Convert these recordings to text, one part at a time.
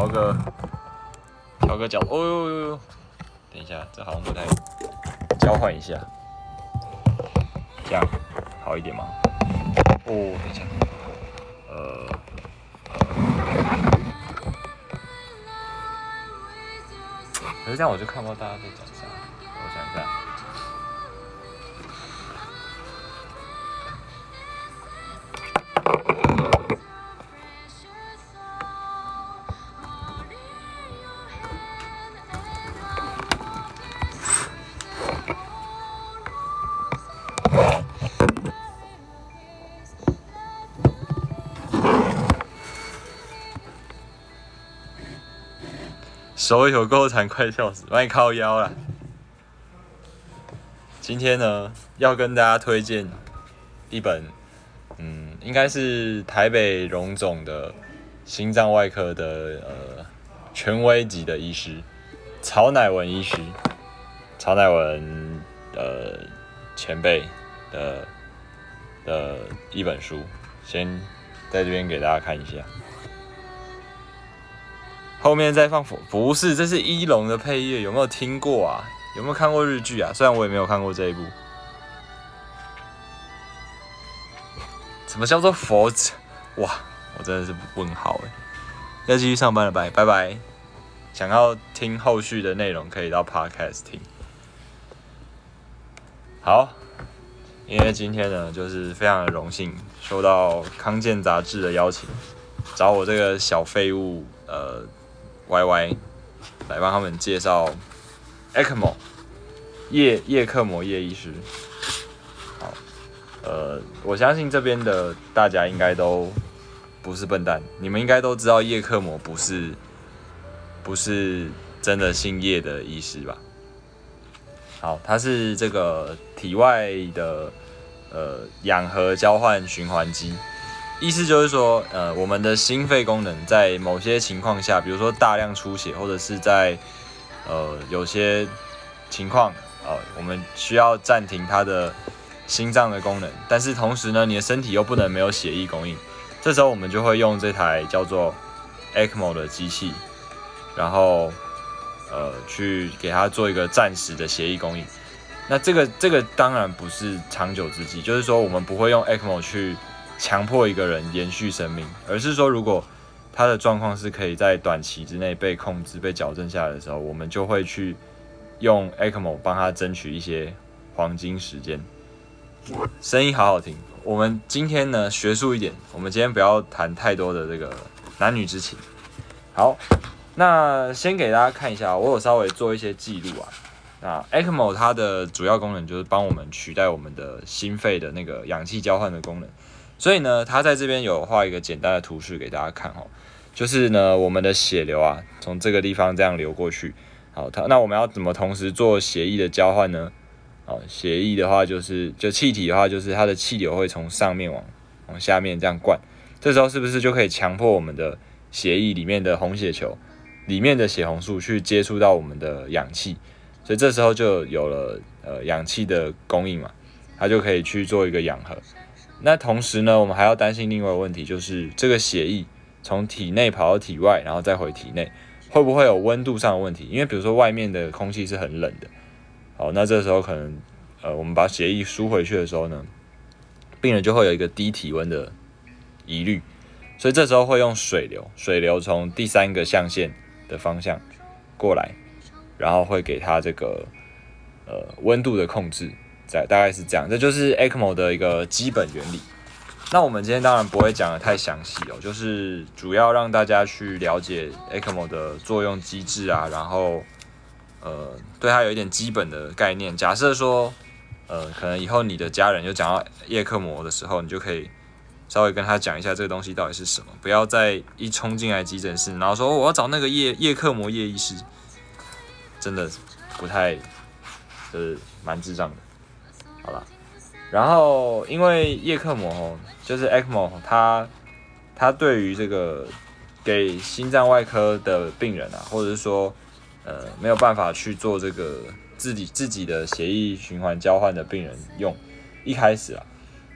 调个调个角度。哦呦呦呦！等一下，这好像不太交换一下，这样好一点吗？哦，等一下，呃，可是这样我就看不到大家在讲手有够残，快笑死，把你靠腰了。今天呢，要跟大家推荐一本，嗯，应该是台北荣总的心脏外科的呃权威级的医师曹乃文医师，曹乃文呃前辈的的一本书，先在这边给大家看一下。后面再放佛，不是，这是一龙的配乐，有没有听过啊？有没有看过日剧啊？虽然我也没有看过这一部。什么叫做佛？哇，我真的是问号哎！要继续上班了，拜拜拜。想要听后续的内容，可以到 Podcast 听。好，因为今天呢，就是非常的荣幸，受到康健杂志的邀请，找我这个小废物，呃。Y Y 来帮他们介绍 ECMO 叶叶克膜叶医师。好，呃，我相信这边的大家应该都不是笨蛋，你们应该都知道叶克膜不是不是真的姓叶的医师吧？好，它是这个体外的呃氧合交换循环机。意思就是说，呃，我们的心肺功能在某些情况下，比如说大量出血，或者是在呃有些情况，呃，我们需要暂停它的心脏的功能，但是同时呢，你的身体又不能没有血液供应，这时候我们就会用这台叫做 ECMO 的机器，然后呃去给它做一个暂时的血液供应。那这个这个当然不是长久之计，就是说我们不会用 ECMO 去。强迫一个人延续生命，而是说，如果他的状况是可以在短期之内被控制、被矫正下来的时候，我们就会去用 ECMO 帮他争取一些黄金时间。声音好好听。我们今天呢，学术一点，我们今天不要谈太多的这个男女之情。好，那先给大家看一下，我有稍微做一些记录啊。那 ECMO 它的主要功能就是帮我们取代我们的心肺的那个氧气交换的功能。所以呢，他在这边有画一个简单的图示给大家看哦，就是呢，我们的血流啊，从这个地方这样流过去，好，它那我们要怎么同时做血液的交换呢？好，血液的话就是就气体的话就是它的气流会从上面往往下面这样灌，这时候是不是就可以强迫我们的血液里面的红血球里面的血红素去接触到我们的氧气，所以这时候就有了呃氧气的供应嘛，它就可以去做一个氧合。那同时呢，我们还要担心另外一个问题，就是这个血液从体内跑到体外，然后再回体内，会不会有温度上的问题？因为比如说外面的空气是很冷的，好，那这时候可能，呃，我们把血液输回去的时候呢，病人就会有一个低体温的疑虑，所以这时候会用水流，水流从第三个象限的方向过来，然后会给他这个呃温度的控制。在大概是这样，这就是 ECMO 的一个基本原理。那我们今天当然不会讲的太详细哦，就是主要让大家去了解 ECMO 的作用机制啊，然后呃对它有一点基本的概念。假设说呃可能以后你的家人就讲到叶克膜的时候，你就可以稍微跟他讲一下这个东西到底是什么，不要再一冲进来急诊室，然后说我要找那个叶叶克膜叶医师，真的不太就是蛮智障的。好了，然后因为叶克膜，就是 ECMO，它它对于这个给心脏外科的病人啊，或者是说呃没有办法去做这个自己自己的血液循环交换的病人用，一开始啊，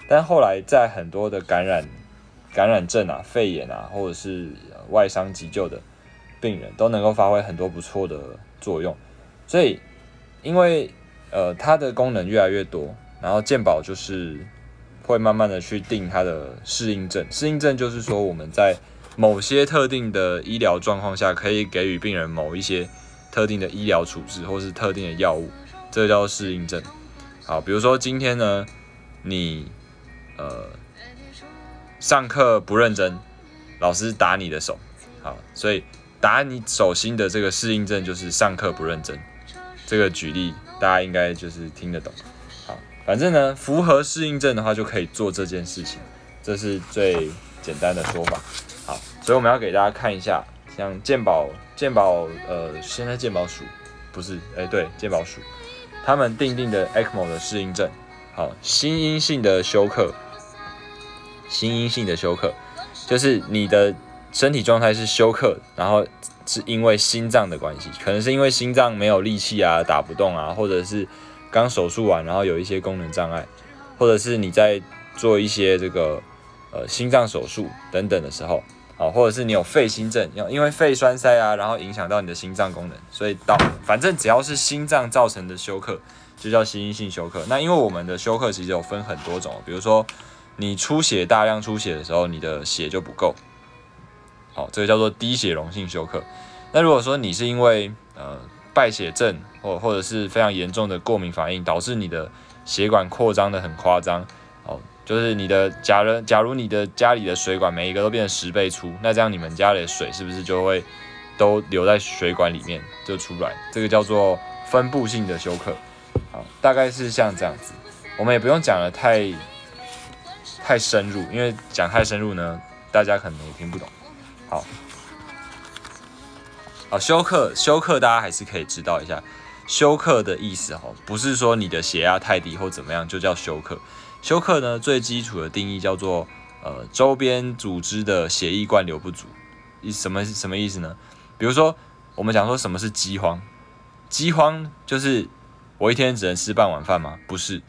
但后来在很多的感染感染症啊、肺炎啊，或者是外伤急救的病人都能够发挥很多不错的作用。所以，因为呃它的功能越来越多，然后健保就是会慢慢的去定它的适应症。适应症就是说我们在某些特定的医疗状况下，可以给予病人某一些特定的医疗处置或是特定的药物，这叫适应症。好，比如说今天呢，你呃上课不认真，老师打你的手，好，所以打你手心的这个适应症就是上课不认真。这个举例大家应该就是听得懂。好，反正呢，符合适应症的话就可以做这件事情，这是最简单的说法。好，所以我们要给大家看一下，像健保、健保，呃，现在健保署不是，哎，对，健保署，他们定定的 ECMO 的适应症，好，心因性的休克，心因性的休克，就是你的身体状态是休克，然后是因为心脏的关系，可能是因为心脏没有力气啊，打不动啊，或者是刚手术完，然后有一些功能障碍，或者是你在做一些这个呃心脏手术等等的时候。啊，或者是你有肺心症，因为肺栓塞啊，然后影响到你的心脏功能，所以到反正只要是心脏造成的休克，就叫心因性休克。那因为我们的休克其实有分很多种，比如说你出血大量出血的时候，你的血就不够，好，这个叫做低血容性休克。那如果说你是因为呃败血症或或者是非常严重的过敏反应，导致你的血管扩张的很夸张。哦就是你的，假如假如你的家里的水管每一个都变成十倍粗，那这样你们家里的水是不是就会都留在水管里面就出来？这个叫做分布性的休克，好，大概是像这样子。我们也不用讲的太太深入，因为讲太深入呢，大家可能也听不懂。好，好，休克，休克大家还是可以知道一下，休克的意思哈，不是说你的血压太低或怎么样就叫休克。休克呢，最基础的定义叫做，呃，周边组织的血液灌流不足，意什么什么意思呢？比如说，我们讲说什么是饥荒，饥荒就是我一天只能吃半碗饭吗？不是，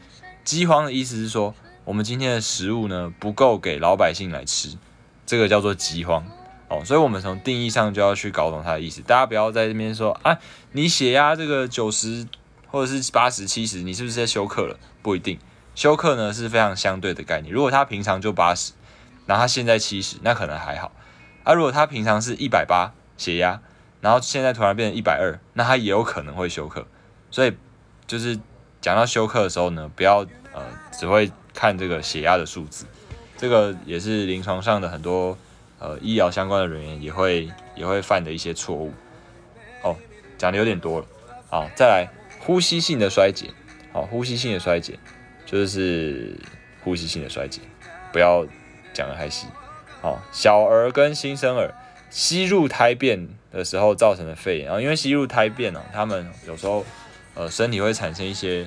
饥荒的意思是说，我们今天的食物呢不够给老百姓来吃，这个叫做饥荒哦。所以，我们从定义上就要去搞懂它的意思。大家不要在这边说，啊，你血压这个九十或者是八十七十，你是不是在休克了？不一定。休克呢是非常相对的概念。如果他平常就八十，然后他现在七十，那可能还好。啊，如果他平常是一百八血压，然后现在突然变成一百二，那他也有可能会休克。所以就是讲到休克的时候呢，不要呃只会看这个血压的数字，这个也是临床上的很多呃医疗相关的人员也会也会犯的一些错误。哦，讲的有点多了。好，再来呼吸性的衰竭。好，呼吸性的衰竭。就是呼吸性的衰竭，不要讲的太细。好，小儿跟新生儿吸入胎便的时候造成的肺炎，然后因为吸入胎便呢，他们有时候呃身体会产生一些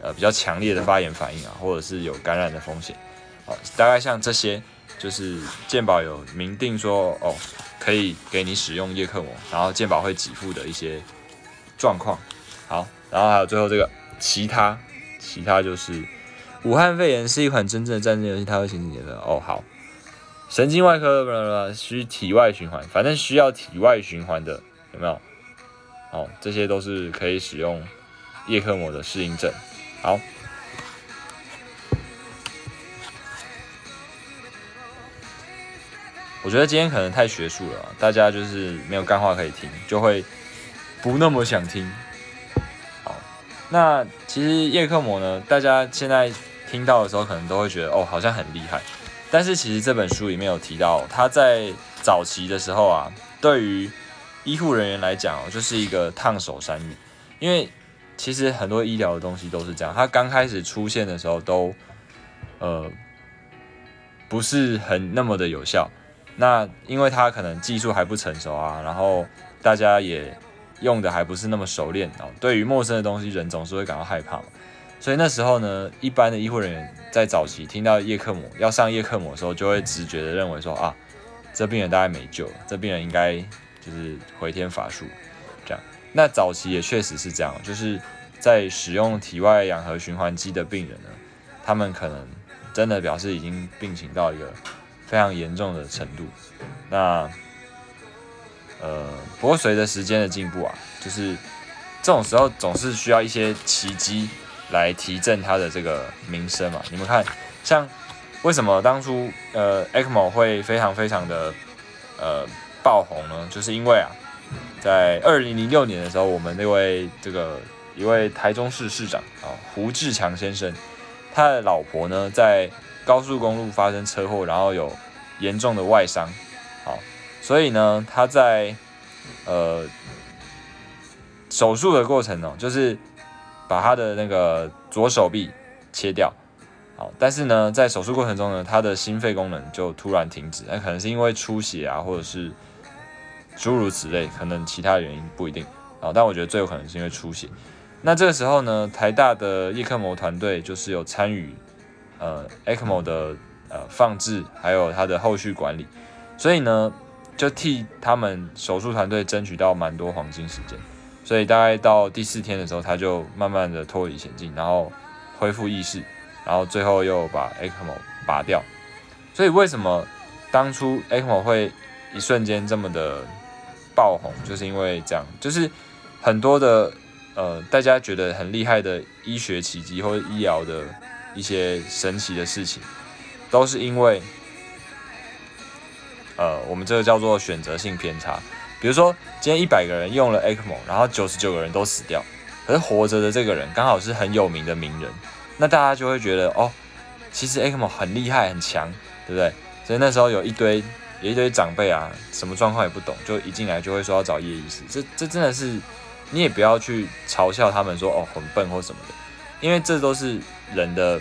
呃比较强烈的发炎反应啊，或者是有感染的风险。好，大概像这些，就是健宝有明定说哦，可以给你使用叶克膜，然后健宝会给付的一些状况。好，然后还有最后这个其他。其他就是武汉肺炎是一款真正的战争游戏，它会形成结的哦。好，神经外科不不需体外循环，反正需要体外循环的有没有？好，这些都是可以使用叶克膜的适应症。好，我觉得今天可能太学术了，大家就是没有干话可以听，就会不那么想听。好那其实叶克膜呢，大家现在听到的时候，可能都会觉得哦，好像很厉害。但是其实这本书里面有提到，他在早期的时候啊，对于医护人员来讲，就是一个烫手山芋。因为其实很多医疗的东西都是这样，它刚开始出现的时候都呃不是很那么的有效。那因为他可能技术还不成熟啊，然后大家也。用的还不是那么熟练哦，对于陌生的东西，人总是会感到害怕嘛。所以那时候呢，一般的医护人员在早期听到叶克膜要上叶克膜的时候，就会直觉的认为说啊，这病人大概没救了，这病人应该就是回天乏术这样。那早期也确实是这样，就是在使用体外氧合循环机的病人呢，他们可能真的表示已经病情到一个非常严重的程度。那呃，不过随着时间的进步啊，就是这种时候总是需要一些奇迹来提振他的这个名声嘛。你们看，像为什么当初呃 ECMO 会非常非常的呃爆红呢？就是因为啊，在二零零六年的时候，我们那位这个一位台中市市长啊胡志强先生，他的老婆呢在高速公路发生车祸，然后有严重的外伤，好。所以呢，他在呃手术的过程呢，就是把他的那个左手臂切掉，好，但是呢，在手术过程中呢，他的心肺功能就突然停止，那可能是因为出血啊，或者是诸如此类，可能其他原因不一定啊，但我觉得最有可能是因为出血。那这个时候呢，台大的叶克膜团队就是有参与呃 ECMO 的呃放置，还有它的后续管理，所以呢。就替他们手术团队争取到蛮多黄金时间，所以大概到第四天的时候，他就慢慢的脱离险境，然后恢复意识，然后最后又把 ECMO 拔掉。所以为什么当初 ECMO 会一瞬间这么的爆红，就是因为这样，就是很多的呃大家觉得很厉害的医学奇迹或者医疗的一些神奇的事情，都是因为。呃，我们这个叫做选择性偏差。比如说，今天一百个人用了 ECMO，然后九十九个人都死掉，可是活着的这个人刚好是很有名的名人，那大家就会觉得，哦，其实 ECMO 很厉害很强，对不对？所以那时候有一堆有一堆长辈啊，什么状况也不懂，就一进来就会说要找叶医师。这这真的是，你也不要去嘲笑他们说哦很笨或什么的，因为这都是人的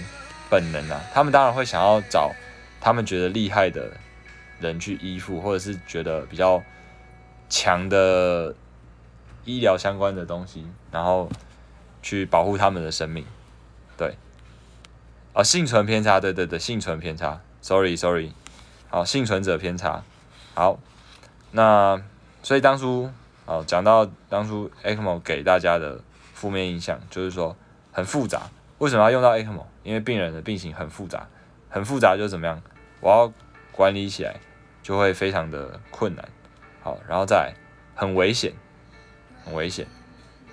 本能啊。他们当然会想要找他们觉得厉害的。人去依附，或者是觉得比较强的医疗相关的东西，然后去保护他们的生命，对，啊，幸存偏差，对对对，幸存偏差，sorry sorry，好，幸存者偏差，好，那所以当初，哦，讲到当初 ECMO 给大家的负面印象，就是说很复杂，为什么要用到 ECMO？因为病人的病情很复杂，很复杂就怎么样？我要管理起来。就会非常的困难，好，然后再很危险，很危险，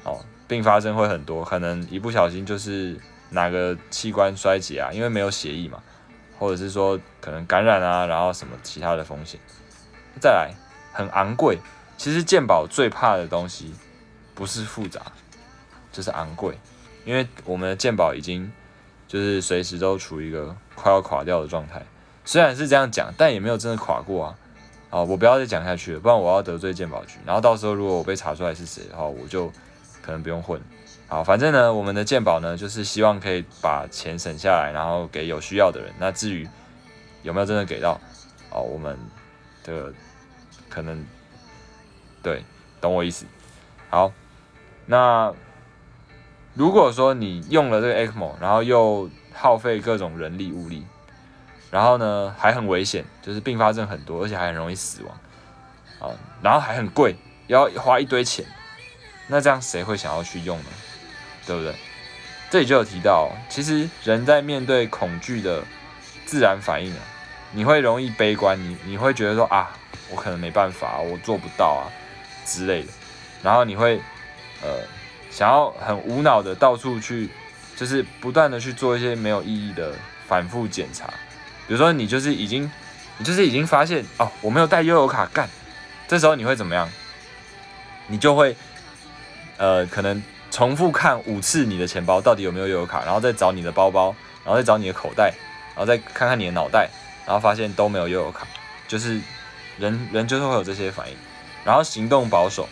哦，并发症会很多，可能一不小心就是哪个器官衰竭啊，因为没有血液嘛，或者是说可能感染啊，然后什么其他的风险，再来很昂贵，其实健保最怕的东西不是复杂，就是昂贵，因为我们的鉴宝已经就是随时都处于一个快要垮掉的状态。虽然是这样讲，但也没有真的垮过啊！啊，我不要再讲下去了，不然我要得罪鉴宝局。然后到时候如果我被查出来是谁的话，我就可能不用混。好，反正呢，我们的鉴宝呢，就是希望可以把钱省下来，然后给有需要的人。那至于有没有真的给到，哦，我们的可能对，懂我意思。好，那如果说你用了这个 ECMO，然后又耗费各种人力物力。然后呢，还很危险，就是并发症很多，而且还很容易死亡，啊，然后还很贵，要花一堆钱，那这样谁会想要去用呢？对不对？这里就有提到，其实人在面对恐惧的自然反应啊，你会容易悲观，你你会觉得说啊，我可能没办法，我做不到啊之类的，然后你会呃想要很无脑的到处去，就是不断的去做一些没有意义的反复检查。比如说你就是已经，你就是已经发现哦，我没有带悠游卡干，这时候你会怎么样？你就会，呃，可能重复看五次你的钱包到底有没有悠游卡，然后再找你的包包，然后再找你的口袋，然后再看看你的脑袋，然后发现都没有悠游卡，就是人人就是会有这些反应，然后行动保守，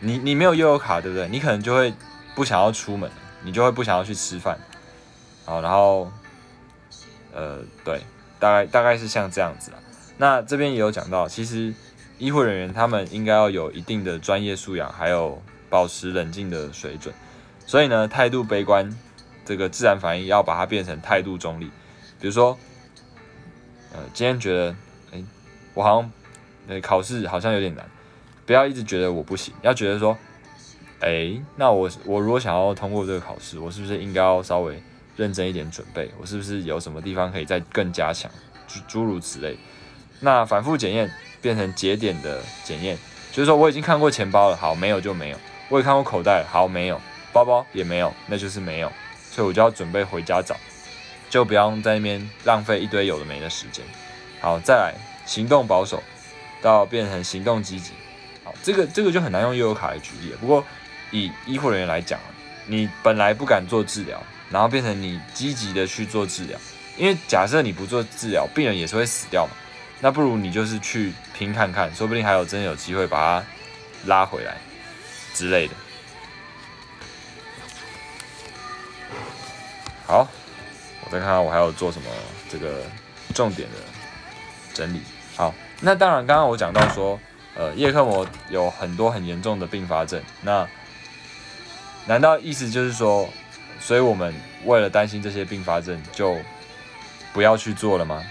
你你没有悠游卡对不对？你可能就会不想要出门，你就会不想要去吃饭，好，然后。呃，对，大概大概是像这样子啊。那这边也有讲到，其实医护人员他们应该要有一定的专业素养，还有保持冷静的水准。所以呢，态度悲观这个自然反应要把它变成态度中立。比如说，呃，今天觉得，哎，我好像，呃，考试好像有点难，不要一直觉得我不行，要觉得说，哎，那我我如果想要通过这个考试，我是不是应该要稍微。认真一点准备，我是不是有什么地方可以再更加强？诸诸如此类。那反复检验变成节点的检验，就是说我已经看过钱包了，好，没有就没有；我也看过口袋，好，没有；包包也没有，那就是没有。所以我就要准备回家找，就不要在那边浪费一堆有的没的时间。好，再来行动保守，到变成行动积极。这个这个就很难用悠游卡来举例。不过以医护人员来讲，你本来不敢做治疗，然后变成你积极的去做治疗。因为假设你不做治疗，病人也是会死掉嘛。那不如你就是去拼看看，说不定还有真的有机会把它拉回来之类的。好，我再看看我还有做什么这个重点的整理。好，那当然刚刚我讲到说，呃，叶克膜有很多很严重的并发症。那难道意思就是说，所以我们为了担心这些并发症就？不要去做了吗？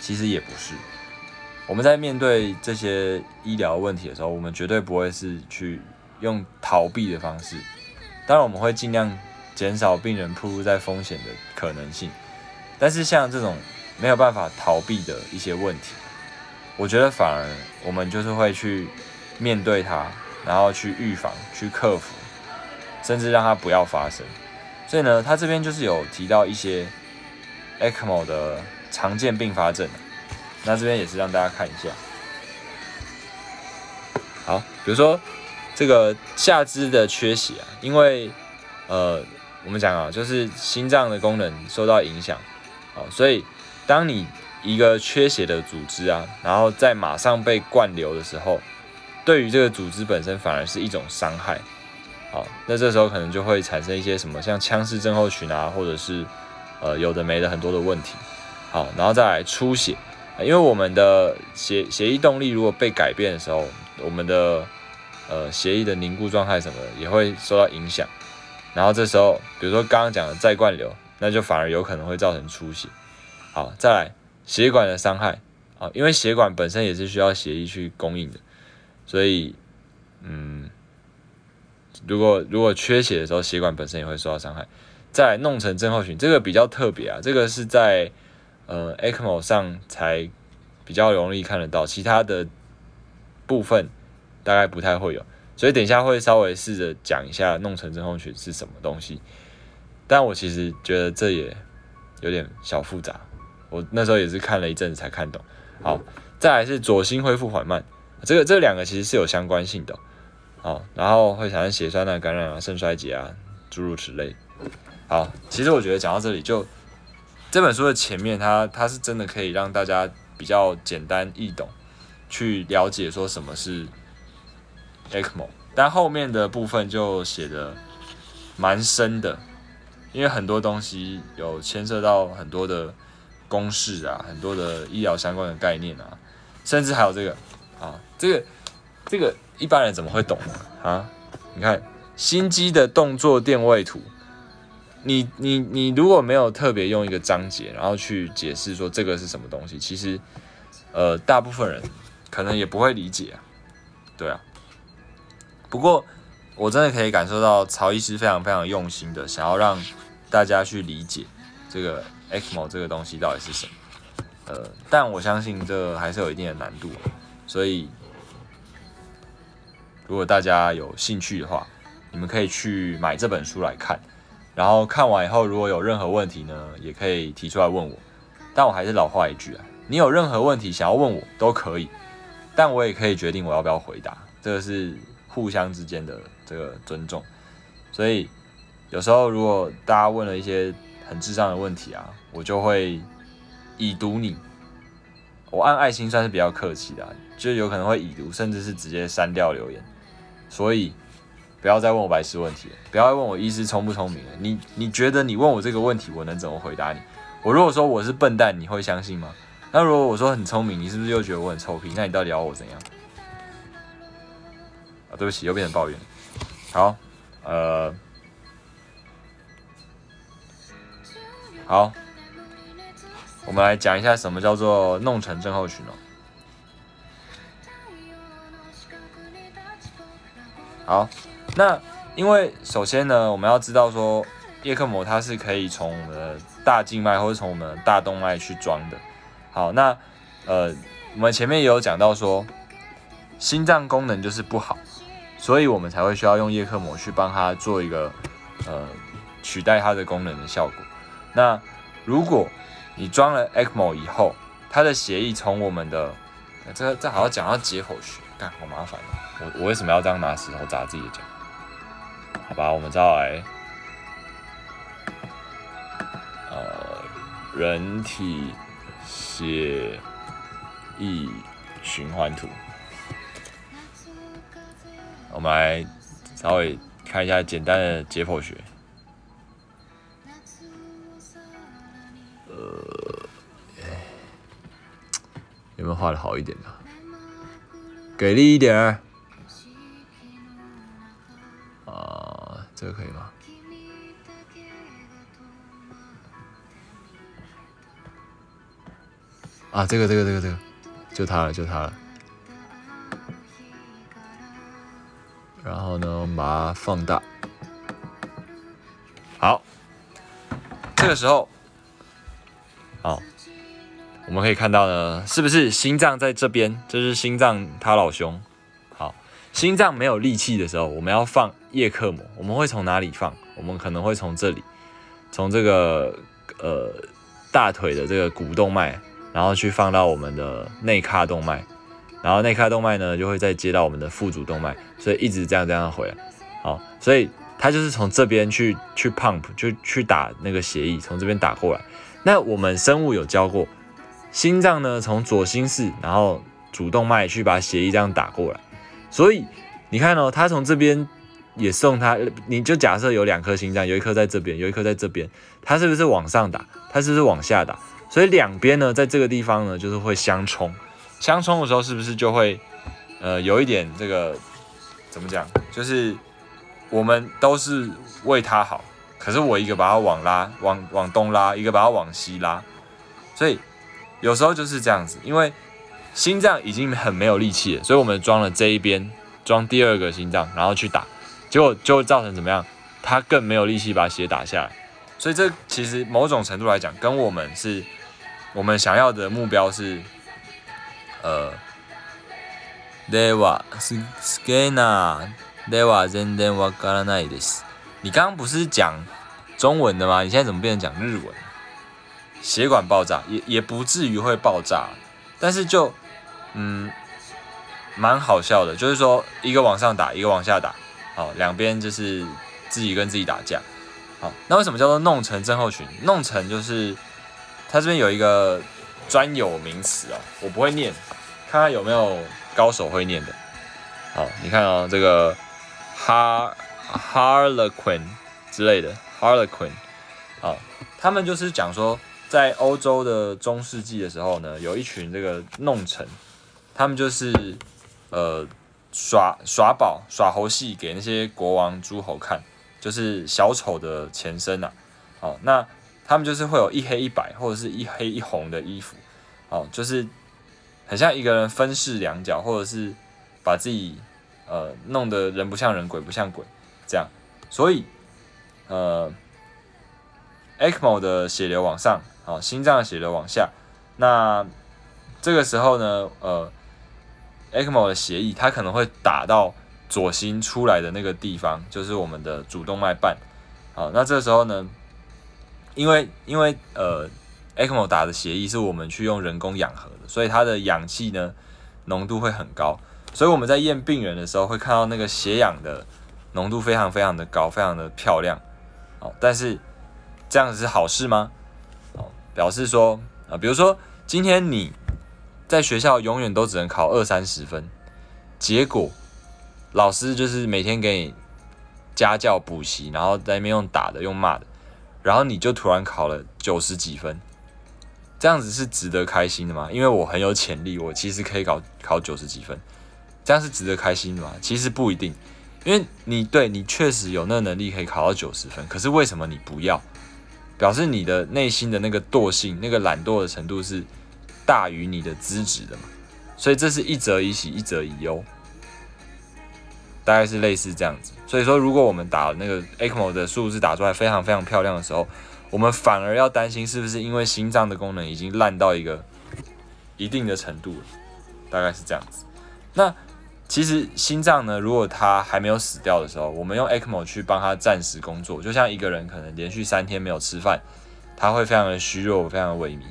其实也不是。我们在面对这些医疗问题的时候，我们绝对不会是去用逃避的方式。当然，我们会尽量减少病人暴露在风险的可能性。但是，像这种没有办法逃避的一些问题，我觉得反而我们就是会去面对它，然后去预防、去克服，甚至让它不要发生。所以呢，他这边就是有提到一些。ECMO 的常见并发症，那这边也是让大家看一下。好，比如说这个下肢的缺血啊，因为呃，我们讲啊，就是心脏的功能受到影响，好，所以当你一个缺血的组织啊，然后在马上被灌流的时候，对于这个组织本身反而是一种伤害，好，那这时候可能就会产生一些什么像腔室症候群啊，或者是。呃，有的没的很多的问题，好，然后再来出血，因为我们的血血液动力如果被改变的时候，我们的呃血液的凝固状态什么的也会受到影响，然后这时候，比如说刚刚讲的再灌流，那就反而有可能会造成出血，好，再来血管的伤害，啊，因为血管本身也是需要血液去供应的，所以，嗯，如果如果缺血的时候，血管本身也会受到伤害。在弄成症候群，这个比较特别啊，这个是在呃 ECMO 上才比较容易看得到，其他的部分大概不太会有，所以等一下会稍微试着讲一下弄成症候群是什么东西。但我其实觉得这也有点小复杂，我那时候也是看了一阵子才看懂。好，再来是左心恢复缓慢，这个这两个其实是有相关性的，好，然后会产生血栓啊、感染啊、肾衰竭啊，诸如此类。好，其实我觉得讲到这里，就这本书的前面，它它是真的可以让大家比较简单易懂，去了解说什么是 ECMO，但后面的部分就写的蛮深的，因为很多东西有牵涉到很多的公式啊，很多的医疗相关的概念啊，甚至还有这个啊，这个这个一般人怎么会懂呢？啊，你看心肌的动作电位图。你你你如果没有特别用一个章节，然后去解释说这个是什么东西，其实，呃，大部分人可能也不会理解啊，对啊。不过我真的可以感受到曹医师非常非常用心的想要让大家去理解这个 ECMO 这个东西到底是什么，呃，但我相信这还是有一定的难度，所以如果大家有兴趣的话，你们可以去买这本书来看。然后看完以后，如果有任何问题呢，也可以提出来问我。但我还是老话一句啊，你有任何问题想要问我都可以，但我也可以决定我要不要回答，这个是互相之间的这个尊重。所以有时候如果大家问了一些很智障的问题啊，我就会已读你。我按爱心算是比较客气的，就有可能会已读，甚至是直接删掉留言。所以。不要再问我白痴问题了，不要再问我医师聪不聪明了。你你觉得你问我这个问题，我能怎么回答你？我如果说我是笨蛋，你会相信吗？那如果我说很聪明，你是不是又觉得我很臭屁？那你到底要我怎样？啊，对不起，又变成抱怨。好，呃，好，我们来讲一下什么叫做弄成症候群哦。好。那因为首先呢，我们要知道说叶克膜它是可以从我们的大静脉或者从我们的大动脉去装的。好，那呃，我们前面也有讲到说，心脏功能就是不好，所以我们才会需要用叶克膜去帮他做一个呃取代它的功能的效果。那如果你装了 ECMO 以后，它的协议从我们的这这好像讲到解剖学，干好麻烦哦我我为什么要这样拿石头砸自己的脚？好吧，我们再来，呃，人体血液循环图。我们来稍微看一下简单的解剖学。有没有画的好一点的？给力一点儿。啊，这个可以吗？啊，这个这个这个这个，就它了，就它了。然后呢，我们把它放大。好，这个时候，我们可以看到呢，是不是心脏在这边？这是心脏，他老兄。好，心脏没有力气的时候，我们要放叶克膜。我们会从哪里放？我们可能会从这里，从这个呃大腿的这个股动脉，然后去放到我们的内髂动脉。然后内髂动脉呢，就会再接到我们的腹主动脉，所以一直这样这样回来。好，所以它就是从这边去去 pump，就去打那个血液，从这边打过来。那我们生物有教过，心脏呢从左心室，然后主动脉去把血液这样打过来。所以你看哦，它从这边也送它，你就假设有两颗心脏，有一颗在这边，有一颗在这边，它是不是往上打？它是不是往下打？所以两边呢，在这个地方呢，就是会相冲。相冲的时候是不是就会，呃，有一点这个怎么讲？就是我们都是为他好，可是我一个把它往拉，往往东拉，一个把它往西拉，所以有时候就是这样子。因为心脏已经很没有力气了，所以我们装了这一边，装第二个心脏，然后去打，结果就会造成怎么样？它更没有力气把血打下来。所以这其实某种程度来讲，跟我们是我们想要的目标是。呃，ではす好きなでは全然わからないです。你刚刚不是讲中文的吗？你现在怎么变成讲日文？ 血管爆炸也也不至于会爆炸，但是就嗯蛮好笑的，就是说一个往上打，一个往下打，好，两边就是自己跟自己打架。好，那为什么叫做弄成症候群？弄成就是它这边有一个专有名词哦，我不会念。看看有没有高手会念的。好，你看哦，这个 har harlequin 之类的 harlequin，好，他们就是讲说，在欧洲的中世纪的时候呢，有一群这个弄臣，他们就是呃耍耍宝耍猴戏给那些国王诸侯看，就是小丑的前身呐。哦，那他们就是会有一黑一白或者是一黑一红的衣服，哦，就是。很像一个人分饰两角，或者是把自己呃弄得人不像人，鬼不像鬼这样，所以呃，ECMO 的血流往上，好，心脏血流往下，那这个时候呢，呃，ECMO 的血液它可能会打到左心出来的那个地方，就是我们的主动脉瓣，好，那这时候呢，因为因为呃。ECMO 打的血液是我们去用人工氧合的，所以它的氧气呢浓度会很高，所以我们在验病人的时候会看到那个血氧的浓度非常非常的高，非常的漂亮。好，但是这样子是好事吗？表示说啊，比如说今天你在学校永远都只能考二三十分，结果老师就是每天给你家教补习，然后在那边用打的用骂的，然后你就突然考了九十几分。这样子是值得开心的吗？因为我很有潜力，我其实可以考考九十几分，这样是值得开心的吗？其实不一定，因为你对你确实有那能力可以考到九十分，可是为什么你不要？表示你的内心的那个惰性、那个懒惰的程度是大于你的资质的嘛？所以这是一则以喜，一则以忧，大概是类似这样子。所以说，如果我们打那个 ECMO 的数字打出来非常非常漂亮的时候，我们反而要担心，是不是因为心脏的功能已经烂到一个一定的程度了？大概是这样子。那其实心脏呢，如果它还没有死掉的时候，我们用 ECMO 去帮它暂时工作，就像一个人可能连续三天没有吃饭，他会非常的虚弱，非常的萎靡。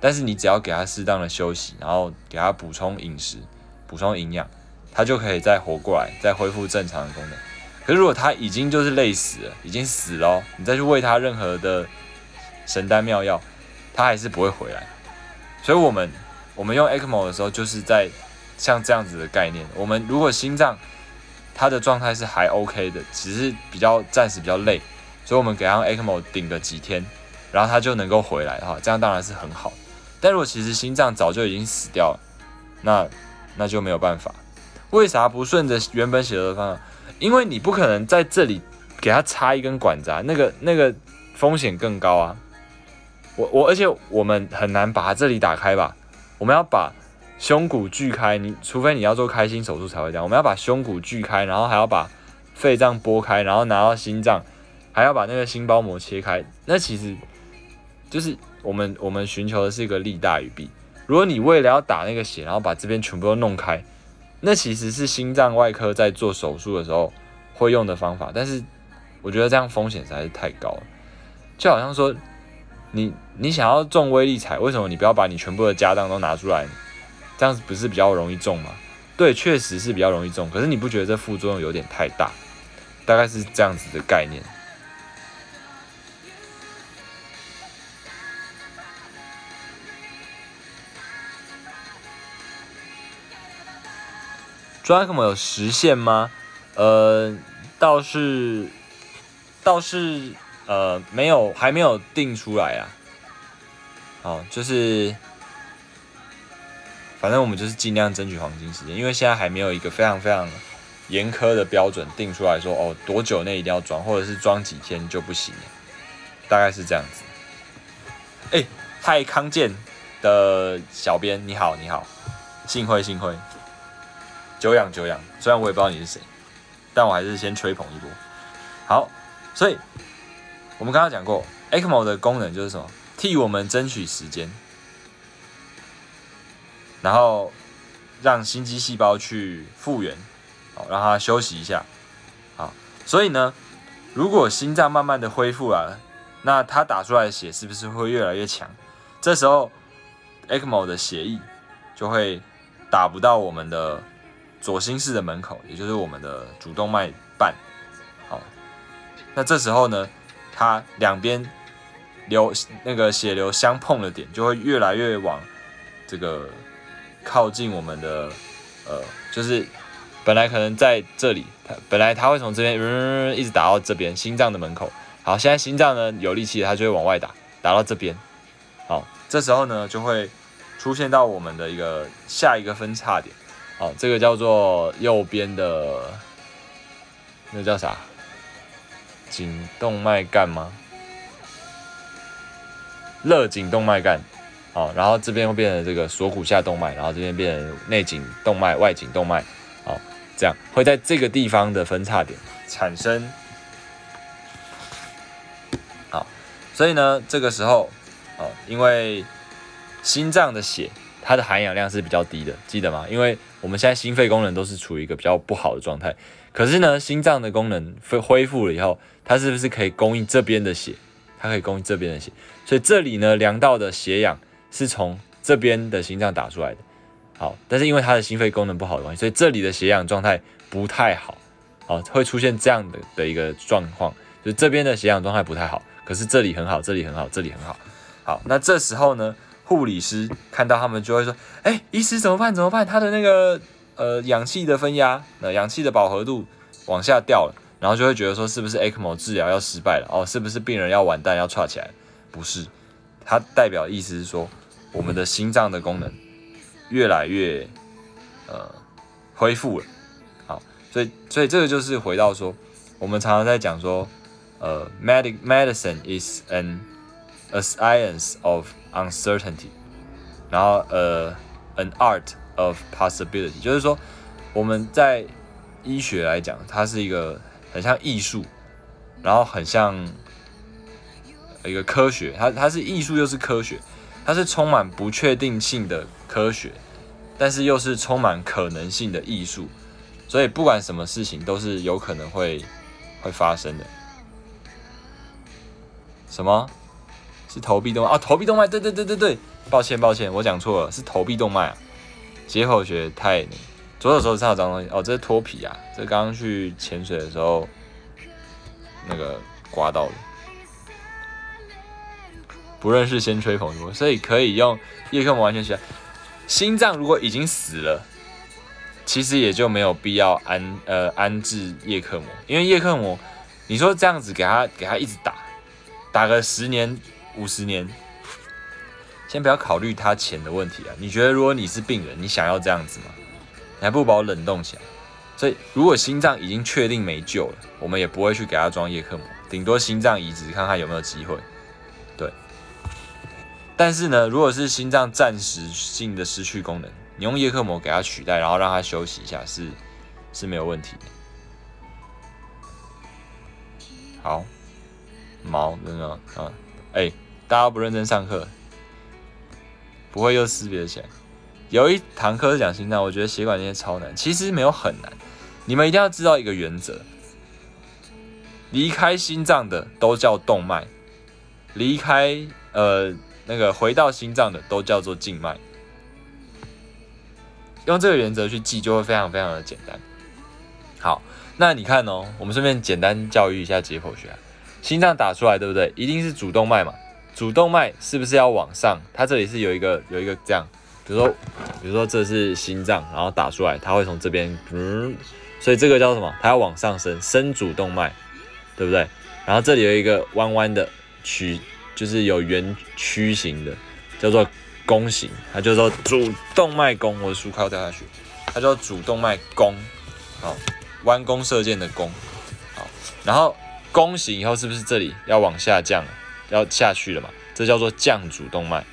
但是你只要给他适当的休息，然后给他补充饮食、补充营养，他就可以再活过来，再恢复正常的功能。可是如果他已经就是累死了，已经死了，你再去喂他任何的神丹妙药，他还是不会回来。所以，我们我们用 ECMO 的时候，就是在像这样子的概念。我们如果心脏它的状态是还 OK 的，只是比较暂时比较累，所以我们给他 ECMO 顶个几天，然后他就能够回来哈，这样当然是很好。但如果其实心脏早就已经死掉了，那那就没有办法。为啥不顺着原本写的方向？因为你不可能在这里给他插一根管子啊，那个那个风险更高啊。我我而且我们很难把它这里打开吧？我们要把胸骨锯开，你除非你要做开心手术才会这样。我们要把胸骨锯开，然后还要把肺脏拨开，然后拿到心脏，还要把那个心包膜切开。那其实就是。我们我们寻求的是一个利大于弊。如果你为了要打那个血，然后把这边全部都弄开，那其实是心脏外科在做手术的时候会用的方法。但是我觉得这样风险实在是太高了。就好像说，你你想要中威力彩，为什么你不要把你全部的家当都拿出来？这样子不是比较容易中吗？对，确实是比较容易中。可是你不觉得这副作用有点太大？大概是这样子的概念。Dracmo 有实现吗？呃，倒是倒是呃没有，还没有定出来啊。好，就是反正我们就是尽量争取黄金时间，因为现在还没有一个非常非常严苛的标准定出来说哦多久内一定要装，或者是装几天就不行，大概是这样子。哎，泰康健的小编你好，你好，幸会幸会。久仰久仰，虽然我也不知道你是谁，但我还是先吹捧一波。好，所以我们刚刚讲过，ECMO 的功能就是什么？替我们争取时间，然后让心肌细胞去复原，好，让它休息一下。好，所以呢，如果心脏慢慢的恢复了，那它打出来的血是不是会越来越强？这时候 ECMO 的血液就会打不到我们的。左心室的门口，也就是我们的主动脉瓣，好，那这时候呢，它两边流那个血流相碰的点，就会越来越往这个靠近我们的，呃，就是本来可能在这里，它本来它会从这边一直打到这边心脏的门口，好，现在心脏呢有力气，它就会往外打，打到这边，好，这时候呢就会出现到我们的一个下一个分叉点。好，这个叫做右边的，那叫啥？颈动脉干吗？肋颈动脉干。好，然后这边会变成这个锁骨下动脉，然后这边变成内颈动脉、外颈动脉。好，这样会在这个地方的分叉点产生。好，所以呢，这个时候，哦，因为心脏的血。它的含氧量是比较低的，记得吗？因为我们现在心肺功能都是处于一个比较不好的状态。可是呢，心脏的功能恢恢复了以后，它是不是可以供应这边的血？它可以供应这边的血。所以这里呢，量到的血氧是从这边的心脏打出来的。好，但是因为他的心肺功能不好的关系，所以这里的血氧状态不太好。好，会出现这样的的一个状况，就这边的血氧状态不太好，可是这里很好，这里很好，这里很好。好，那这时候呢？护理师看到他们就会说：“哎，医师怎么办？怎么办？他的那个呃氧气的分压，那氧气的饱和度往下掉了，然后就会觉得说是不是 ECMO 治疗要失败了？哦，是不是病人要完蛋要岔起来？不是，它代表意思是说我们的心脏的功能越来越呃恢复了。好，所以所以这个就是回到说，我们常常在讲说，呃，medic medicine is an a science of Uncertainty，然后呃，an art of possibility，就是说我们在医学来讲，它是一个很像艺术，然后很像一个科学，它它是艺术又是科学，它是充满不确定性的科学，但是又是充满可能性的艺术，所以不管什么事情都是有可能会会发生的。什么？是投臂动脉啊？投臂动脉，对对对对对，抱歉抱歉，我讲错了，是投臂动脉啊。解剖学太，左手手指上有脏东西哦，这是脱皮啊，这刚刚去潜水的时候那个刮到的。不认识先吹捧所以可以用叶克膜完全起来。心脏如果已经死了，其实也就没有必要安呃安置叶克膜，因为叶克膜，你说这样子给他给他一直打，打个十年五十年，先不要考虑他钱的问题啊。你觉得如果你是病人，你想要这样子吗？你还不如把我冷冻起来。所以如果心脏已经确定没救了，我们也不会去给他装叶克膜，顶多心脏移植看看有没有机会。但是呢，如果是心脏暂时性的失去功能，你用叶克膜给它取代，然后让它休息一下，是是没有问题的。好，毛真的啊，哎，大家不认真上课，不会又识别起来。有一堂课是讲心脏，我觉得血管那些超难，其实没有很难。你们一定要知道一个原则：离开心脏的都叫动脉，离开呃。那个回到心脏的都叫做静脉，用这个原则去记就会非常非常的简单。好，那你看哦，我们顺便简单教育一下解剖学啊，心脏打出来对不对？一定是主动脉嘛？主动脉是不是要往上？它这里是有一个有一个这样，比如说比如说这是心脏，然后打出来，它会从这边，嗯，所以这个叫什么？它要往上升，升主动脉，对不对？然后这里有一个弯弯的曲。就是有圆曲形的，叫做弓形，它叫做主动脉弓。我的书快要掉下去，它叫主动脉弓，好，弯弓射箭的弓，好，然后弓形以后是不是这里要往下降，要下去了嘛？这叫做降主动脉，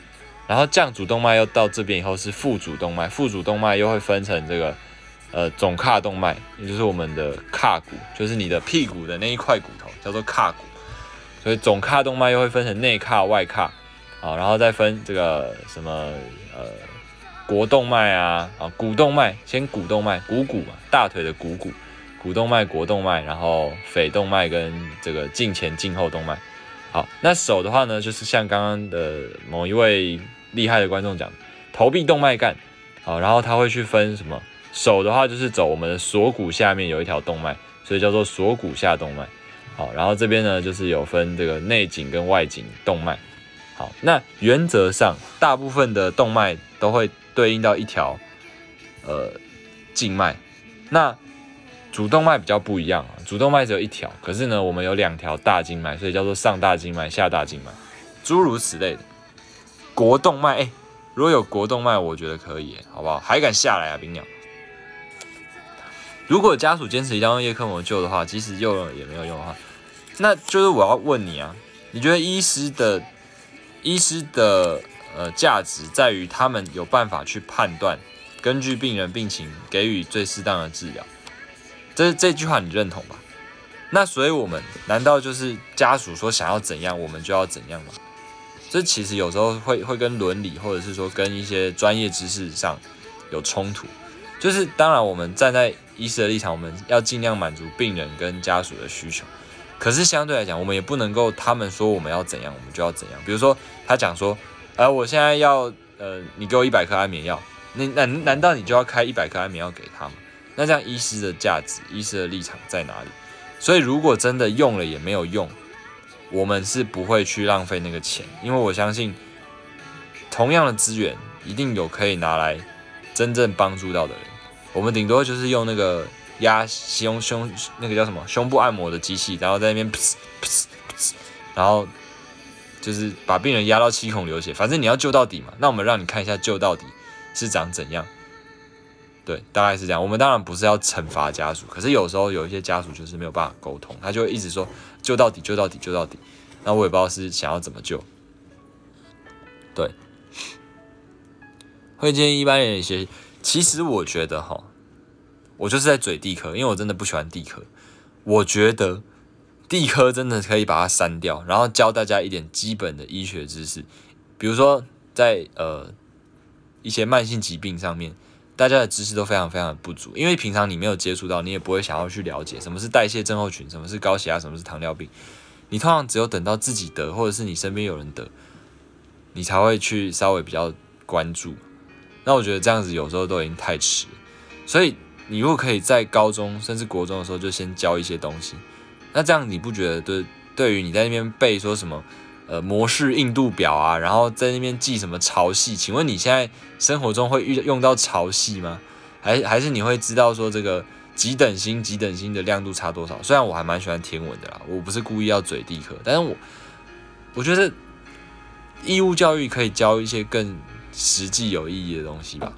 然后降主动脉又到这边以后是副主动脉，副主动脉又会分成这个呃总髂动脉，也就是我们的髂骨，就是你的屁股的那一块骨头，叫做髂骨。所以总髂动脉又会分成内髂、外髂，啊，然后再分这个什么呃腘动脉啊，啊股动脉，先股动脉，股骨嘛，大腿的股骨，股动脉、腘动脉，然后腓动脉跟这个胫前、胫后动脉。好，那手的话呢，就是像刚刚的某一位厉害的观众讲，头臂动脉干，好，然后他会去分什么？手的话就是走我们的锁骨下面有一条动脉，所以叫做锁骨下动脉。好，然后这边呢，就是有分这个内颈跟外颈动脉。好，那原则上大部分的动脉都会对应到一条呃静脉。那主动脉比较不一样啊，主动脉只有一条，可是呢，我们有两条大静脉，所以叫做上大静脉、下大静脉，诸如此类的。国动脉，哎，如果有国动脉，我觉得可以，好不好？还敢下来啊，冰鸟？如果家属坚持一定要用叶克膜救的话，即使用了也没有用的话。那就是我要问你啊，你觉得医师的医师的呃价值在于他们有办法去判断，根据病人病情给予最适当的治疗，这这句话你认同吧？那所以我们难道就是家属说想要怎样，我们就要怎样吗？这其实有时候会会跟伦理或者是说跟一些专业知识上有冲突。就是当然我们站在医师的立场，我们要尽量满足病人跟家属的需求。可是相对来讲，我们也不能够他们说我们要怎样，我们就要怎样。比如说他讲说，呃，我现在要，呃，你给我一百颗安眠药，那难难道你就要开一百颗安眠药给他吗？那这样医师的价值，医师的立场在哪里？所以如果真的用了也没有用，我们是不会去浪费那个钱，因为我相信同样的资源一定有可以拿来真正帮助到的人。我们顶多就是用那个。压胸胸那个叫什么胸部按摩的机器，然后在那边噗噗噗，然后就是把病人压到七孔流血，反正你要救到底嘛。那我们让你看一下救到底是长怎样。对，大概是这样。我们当然不是要惩罚家属，可是有时候有一些家属就是没有办法沟通，他就一直说救到底，救到底，救到底。那我也不知道是想要怎么救。对，会建议一般人一些。其实我觉得哈。我就是在嘴地科，因为我真的不喜欢地科。我觉得地科真的可以把它删掉，然后教大家一点基本的医学知识，比如说在呃一些慢性疾病上面，大家的知识都非常非常的不足，因为平常你没有接触到，你也不会想要去了解什么是代谢症候群，什么是高血压，什么是糖尿病。你通常只有等到自己得，或者是你身边有人得，你才会去稍微比较关注。那我觉得这样子有时候都已经太迟，所以你如果可以在高中甚至国中的时候就先教一些东西，那这样你不觉得对对于你在那边背说什么？呃，模式硬度表啊，然后在那边记什么潮汐？请问你现在生活中会遇用到潮汐吗？还还是你会知道说这个几等星几等星的亮度差多少？虽然我还蛮喜欢天文的啦，我不是故意要嘴地科，但是我我觉得义务教育可以教一些更实际有意义的东西吧。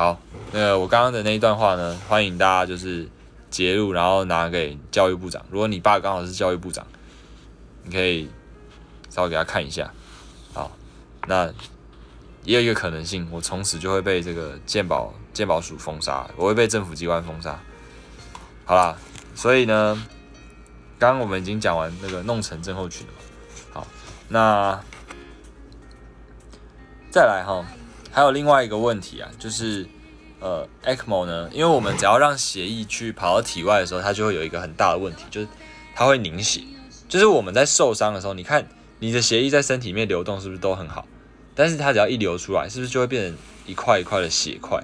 好，那个我刚刚的那一段话呢，欢迎大家就是截录，然后拿给教育部长。如果你爸刚好是教育部长，你可以稍微给他看一下。好，那也有一个可能性，我从此就会被这个鉴宝鉴宝署封杀，我会被政府机关封杀。好啦，所以呢，刚刚我们已经讲完那个弄成症候群了。好，那再来哈。还有另外一个问题啊，就是呃，ECMO 呢，因为我们只要让血液去跑到体外的时候，它就会有一个很大的问题，就是它会凝血。就是我们在受伤的时候，你看你的血液在身体里面流动是不是都很好？但是它只要一流出来，是不是就会变成一块一块的血块？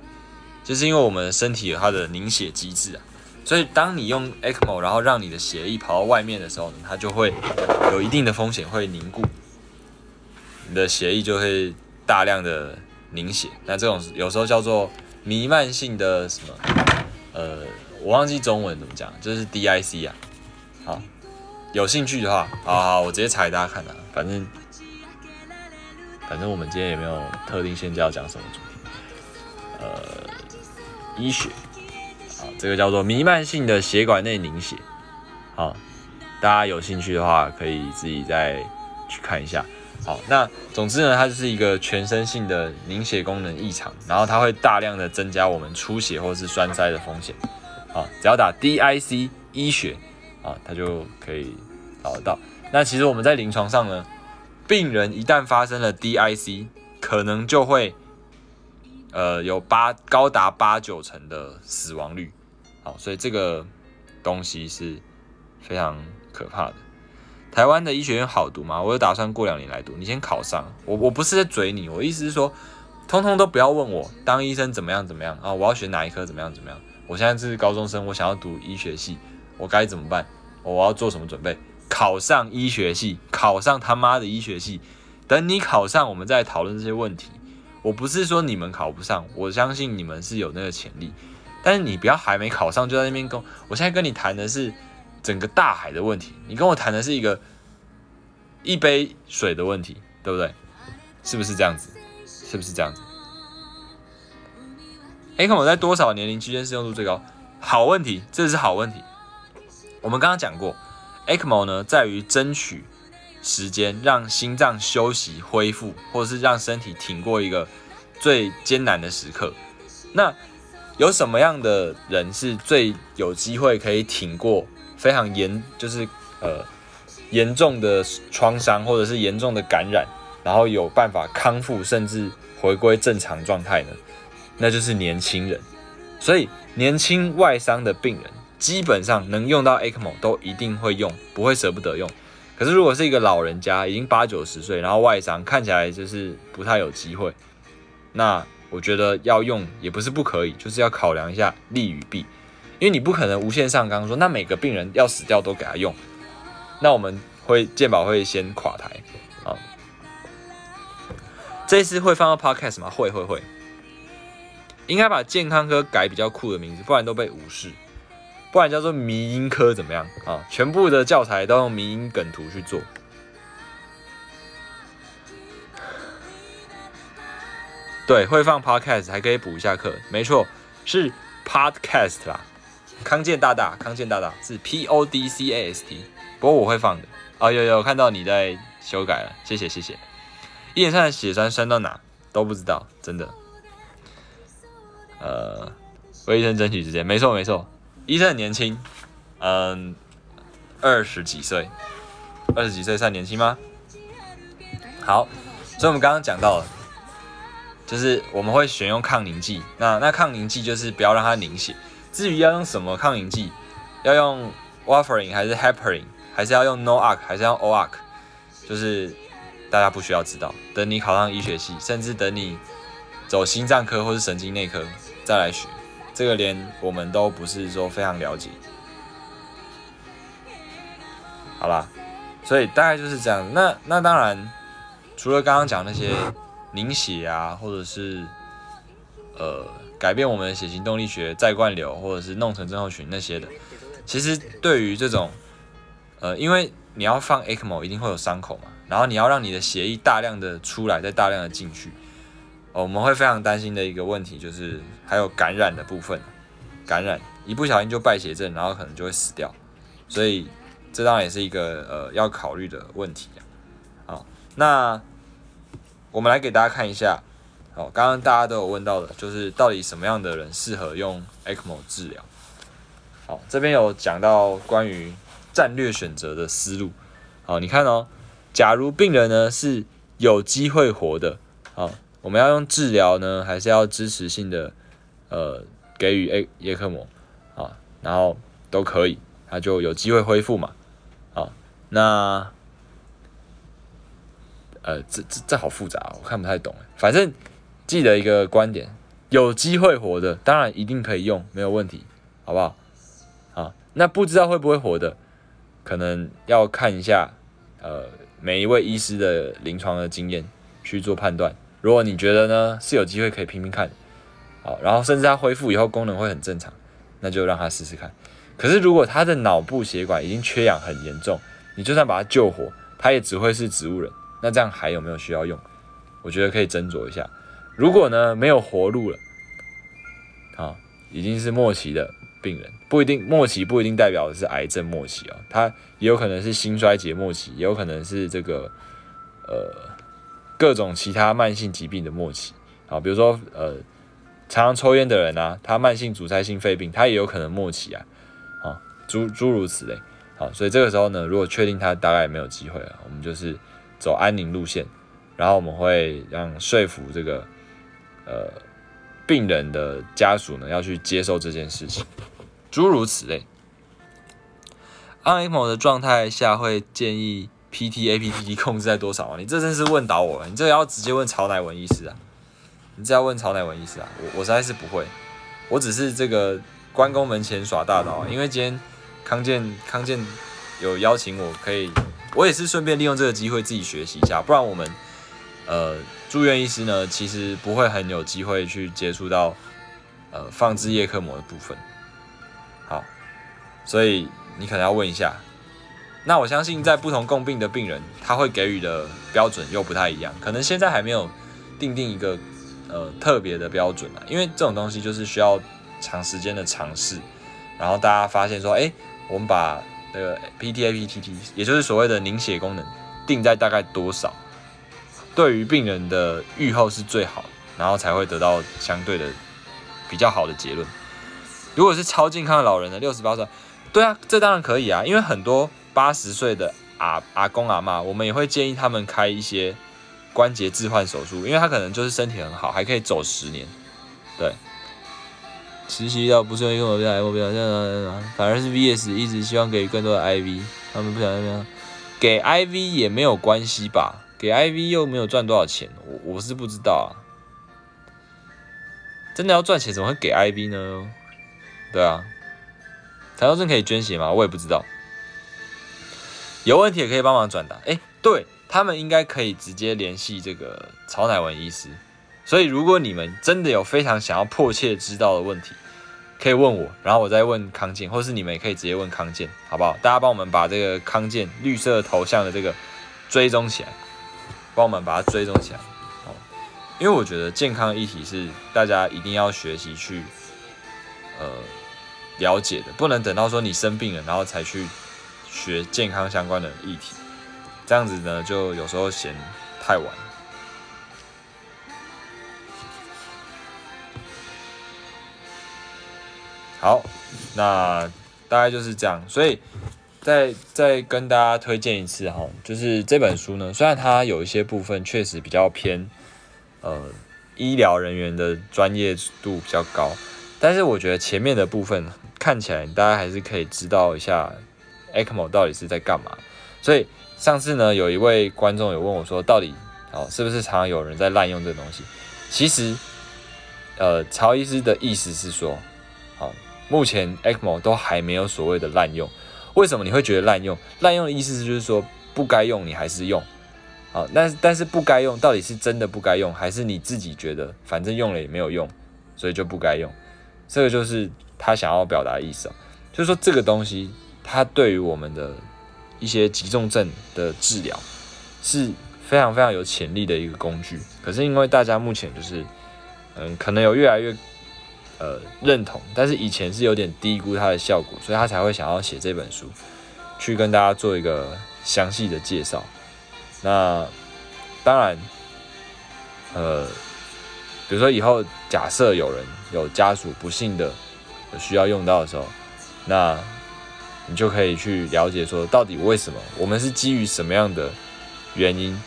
就是因为我们的身体有它的凝血机制啊，所以当你用 ECMO，然后让你的血液跑到外面的时候呢，它就会有一定的风险会凝固，你的血液就会大量的。凝血，那这种有时候叫做弥漫性的什么？呃，我忘记中文怎么讲，就是 DIC 啊。好，有兴趣的话，好好，我直接查给大家看啊。反正反正我们今天也没有特定现在要讲什么主题。呃，医学，好，这个叫做弥漫性的血管内凝血。好，大家有兴趣的话，可以自己再去看一下。好，那总之呢，它就是一个全身性的凝血功能异常，然后它会大量的增加我们出血或是栓塞的风险。好，只要打 DIC 医学啊，它就可以找得到。那其实我们在临床上呢，病人一旦发生了 DIC，可能就会呃有八高达八九成的死亡率。好，所以这个东西是非常可怕的。台湾的医学院好读吗？我有打算过两年来读。你先考上，我我不是在嘴你，我意思是说，通通都不要问我当医生怎么样怎么样啊，我要选哪一科怎么样怎么样。我现在是高中生，我想要读医学系，我该怎么办？我要做什么准备？考上医学系，考上他妈的医学系。等你考上，我们再讨论这些问题。我不是说你们考不上，我相信你们是有那个潜力，但是你不要还没考上就在那边跟。我现在跟你谈的是。整个大海的问题，你跟我谈的是一个一杯水的问题，对不对？是不是这样子？是不是这样子？ECMO 在多少年龄区间适用度最高？好问题，这是好问题。我们刚刚讲过，ECMO 呢在于争取时间，让心脏休息恢复，或者是让身体挺过一个最艰难的时刻。那有什么样的人是最有机会可以挺过？非常严，就是呃严重的创伤或者是严重的感染，然后有办法康复甚至回归正常状态呢，那就是年轻人。所以年轻外伤的病人基本上能用到 ECMO 都一定会用，不会舍不得用。可是如果是一个老人家，已经八九十岁，然后外伤看起来就是不太有机会，那我觉得要用也不是不可以，就是要考量一下利与弊。因为你不可能无限上纲，说那每个病人要死掉都给他用，那我们会健保会先垮台啊。这次会放到 podcast 吗？会会会，应该把健康科改比较酷的名字，不然都被无视，不然叫做迷因科怎么样啊？全部的教材都用迷因梗图去做。对，会放 podcast 还可以补一下课，没错，是 podcast 啦。康健大大，康健大大是 P O D C A S T，不过我会放的。哦，有有看到你在修改了，谢谢谢谢。一连串的血栓栓到哪都不知道，真的。呃，为医生争取时间，没错没错，医生很年轻，嗯，二十几岁，二十几岁算年轻吗？好，所以我们刚刚讲到了，就是我们会选用抗凝剂。那那抗凝剂就是不要让它凝血。至于要用什么抗凝剂，要用 warfarin 还是 h e p a r i n g 还是要用 no arc 还是要 o arc，就是大家不需要知道。等你考上医学系，甚至等你走心脏科或是神经内科再来学，这个连我们都不是说非常了解。好啦，所以大概就是这样。那那当然，除了刚刚讲那些凝血啊，或者是呃改变我们的血型动力学、再灌流，或者是弄成症候群那些的，其实对于这种呃，因为你要放 ECMO 一定会有伤口嘛，然后你要让你的血液大量的出来，再大量的进去，我们会非常担心的一个问题就是还有感染的部分，感染一不小心就败血症，然后可能就会死掉，所以。这当然也是一个呃要考虑的问题啊。好，那我们来给大家看一下。好，刚刚大家都有问到的，就是到底什么样的人适合用 ECMO 治疗？好，这边有讲到关于战略选择的思路。好，你看哦，假如病人呢是有机会活的，好，我们要用治疗呢，还是要支持性的呃给予 A 叶克膜啊？然后都可以，他就有机会恢复嘛。那，呃，这这这好复杂，我看不太懂反正记得一个观点，有机会活的，当然一定可以用，没有问题，好不好？啊，那不知道会不会活的，可能要看一下，呃，每一位医师的临床的经验去做判断。如果你觉得呢是有机会可以拼拼看，好，然后甚至他恢复以后功能会很正常，那就让他试试看。可是如果他的脑部血管已经缺氧很严重，你就算把他救活，他也只会是植物人。那这样还有没有需要用？我觉得可以斟酌一下。如果呢没有活路了，啊，已经是末期的病人，不一定末期不一定代表的是癌症末期啊，它也有可能是心衰竭末期，也有可能是这个呃各种其他慢性疾病的末期啊，比如说呃常常抽烟的人啊，他慢性阻塞性肺病，他也有可能末期啊，啊诸诸如此类。好，所以这个时候呢，如果确定他大概没有机会了，我们就是走安宁路线，然后我们会让说服这个呃病人的家属呢要去接受这件事情，诸如此类。按 ECMO 的状态下会建议 PT APTT 控制在多少啊？你这真是问倒我了，你这要直接问曹乃文医师啊，你这要问曹乃文医师啊，我我实在是不会，我只是这个关公门前耍大刀，因为今天。康健，康健有邀请我，可以，我也是顺便利用这个机会自己学习一下，不然我们，呃，住院医师呢，其实不会很有机会去接触到，呃，放置叶克膜的部分。好，所以你可能要问一下，那我相信在不同共病的病人，他会给予的标准又不太一样，可能现在还没有定定一个呃特别的标准啊，因为这种东西就是需要长时间的尝试，然后大家发现说，哎。我们把那个 PTAPTT，也就是所谓的凝血功能，定在大概多少，对于病人的预后是最好，然后才会得到相对的比较好的结论。如果是超健康的老人呢，六十八岁，对啊，这当然可以啊，因为很多八十岁的阿阿公阿妈，我们也会建议他们开一些关节置换手术，因为他可能就是身体很好，还可以走十年，对。实习到不是用我表 M 表现啊，反而是 VS 一直希望给更多的 IV，他们不想怎么样，给 IV 也没有关系吧？给 IV 又没有赚多少钱，我我是不知道啊。真的要赚钱怎么会给 IV 呢？对啊，台胞证可以捐血吗？我也不知道。有问题也可以帮忙转达。哎，对他们应该可以直接联系这个曹乃文医师。所以，如果你们真的有非常想要迫切知道的问题，可以问我，然后我再问康健，或是你们也可以直接问康健，好不好？大家帮我们把这个康健绿色头像的这个追踪起来，帮我们把它追踪起来，哦，因为我觉得健康议题是大家一定要学习去呃了解的，不能等到说你生病了，然后才去学健康相关的议题，这样子呢，就有时候嫌太晚。好，那大概就是这样。所以再再跟大家推荐一次哈，就是这本书呢，虽然它有一些部分确实比较偏，呃，医疗人员的专业度比较高，但是我觉得前面的部分看起来大家还是可以知道一下 ECMO 到底是在干嘛。所以上次呢，有一位观众有问我说，到底哦是不是常常有人在滥用这东西？其实，呃，曹医师的意思是说，好，目前 ECMO 都还没有所谓的滥用。为什么你会觉得滥用？滥用的意思是就是说不该用你还是用，好，但是但是不该用到底是真的不该用，还是你自己觉得反正用了也没有用，所以就不该用？这个就是他想要表达的意思，就是说这个东西它对于我们的一些急重症的治疗是非常非常有潜力的一个工具，可是因为大家目前就是嗯，可能有越来越。呃，认同，但是以前是有点低估它的效果，所以他才会想要写这本书，去跟大家做一个详细的介绍。那当然，呃，比如说以后假设有人有家属不幸的需要用到的时候，那你就可以去了解说，到底为什么我们是基于什么样的原因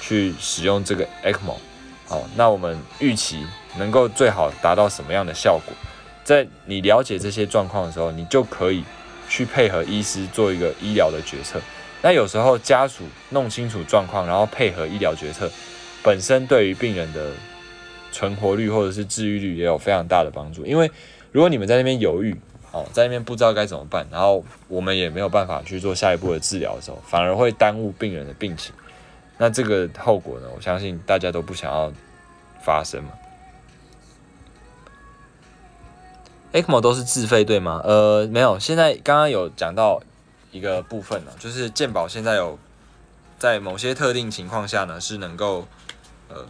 去使用这个 ECMO。好，那我们预期。能够最好达到什么样的效果？在你了解这些状况的时候，你就可以去配合医师做一个医疗的决策。那有时候家属弄清楚状况，然后配合医疗决策，本身对于病人的存活率或者是治愈率也有非常大的帮助。因为如果你们在那边犹豫，哦，在那边不知道该怎么办，然后我们也没有办法去做下一步的治疗的时候，反而会耽误病人的病情。那这个后果呢？我相信大家都不想要发生嘛。ECMO 都是自费对吗？呃，没有，现在刚刚有讲到一个部分呢，就是健保现在有在某些特定情况下呢，是能够呃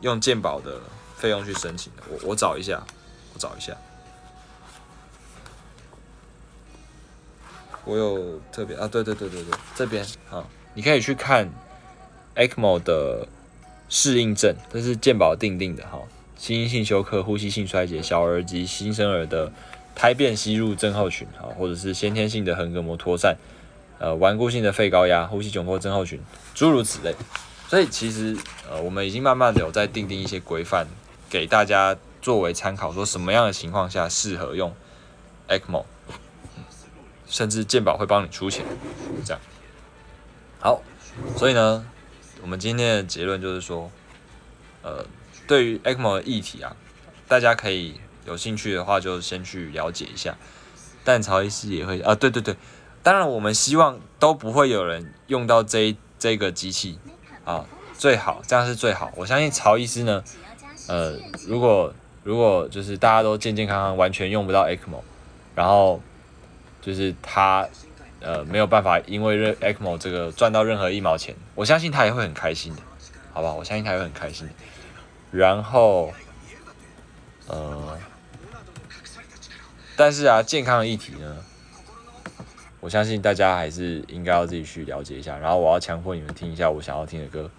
用健保的费用去申请的。我我找一下，我找一下，我有特别啊，对对对对对，这边啊，你可以去看 ECMO 的适应症，这是健保定定的哈。心因性休克、呼吸性衰竭、小儿及新生儿的胎便吸入症候群，啊，或者是先天性的横膈膜脱散，呃，顽固性的肺高压、呼吸窘迫症候群，诸如此类。所以其实，呃，我们已经慢慢的有在定定一些规范，给大家作为参考，说什么样的情况下适合用 ECMO，甚至健保会帮你出钱，这样。好，所以呢，我们今天的结论就是说，呃。对于 ECMO 的议题啊，大家可以有兴趣的话就先去了解一下。但曹医师也会啊，对对对，当然我们希望都不会有人用到这这个机器啊，最好这样是最好。我相信曹医师呢，呃，如果如果就是大家都健健康康，完全用不到 ECMO，然后就是他呃没有办法因为任 ECMO 这个赚到任何一毛钱，我相信他也会很开心的，好不好？我相信他也会很开心的。然后，呃，但是啊，健康的议题呢，我相信大家还是应该要自己去了解一下。然后我要强迫你们听一下我想要听的歌。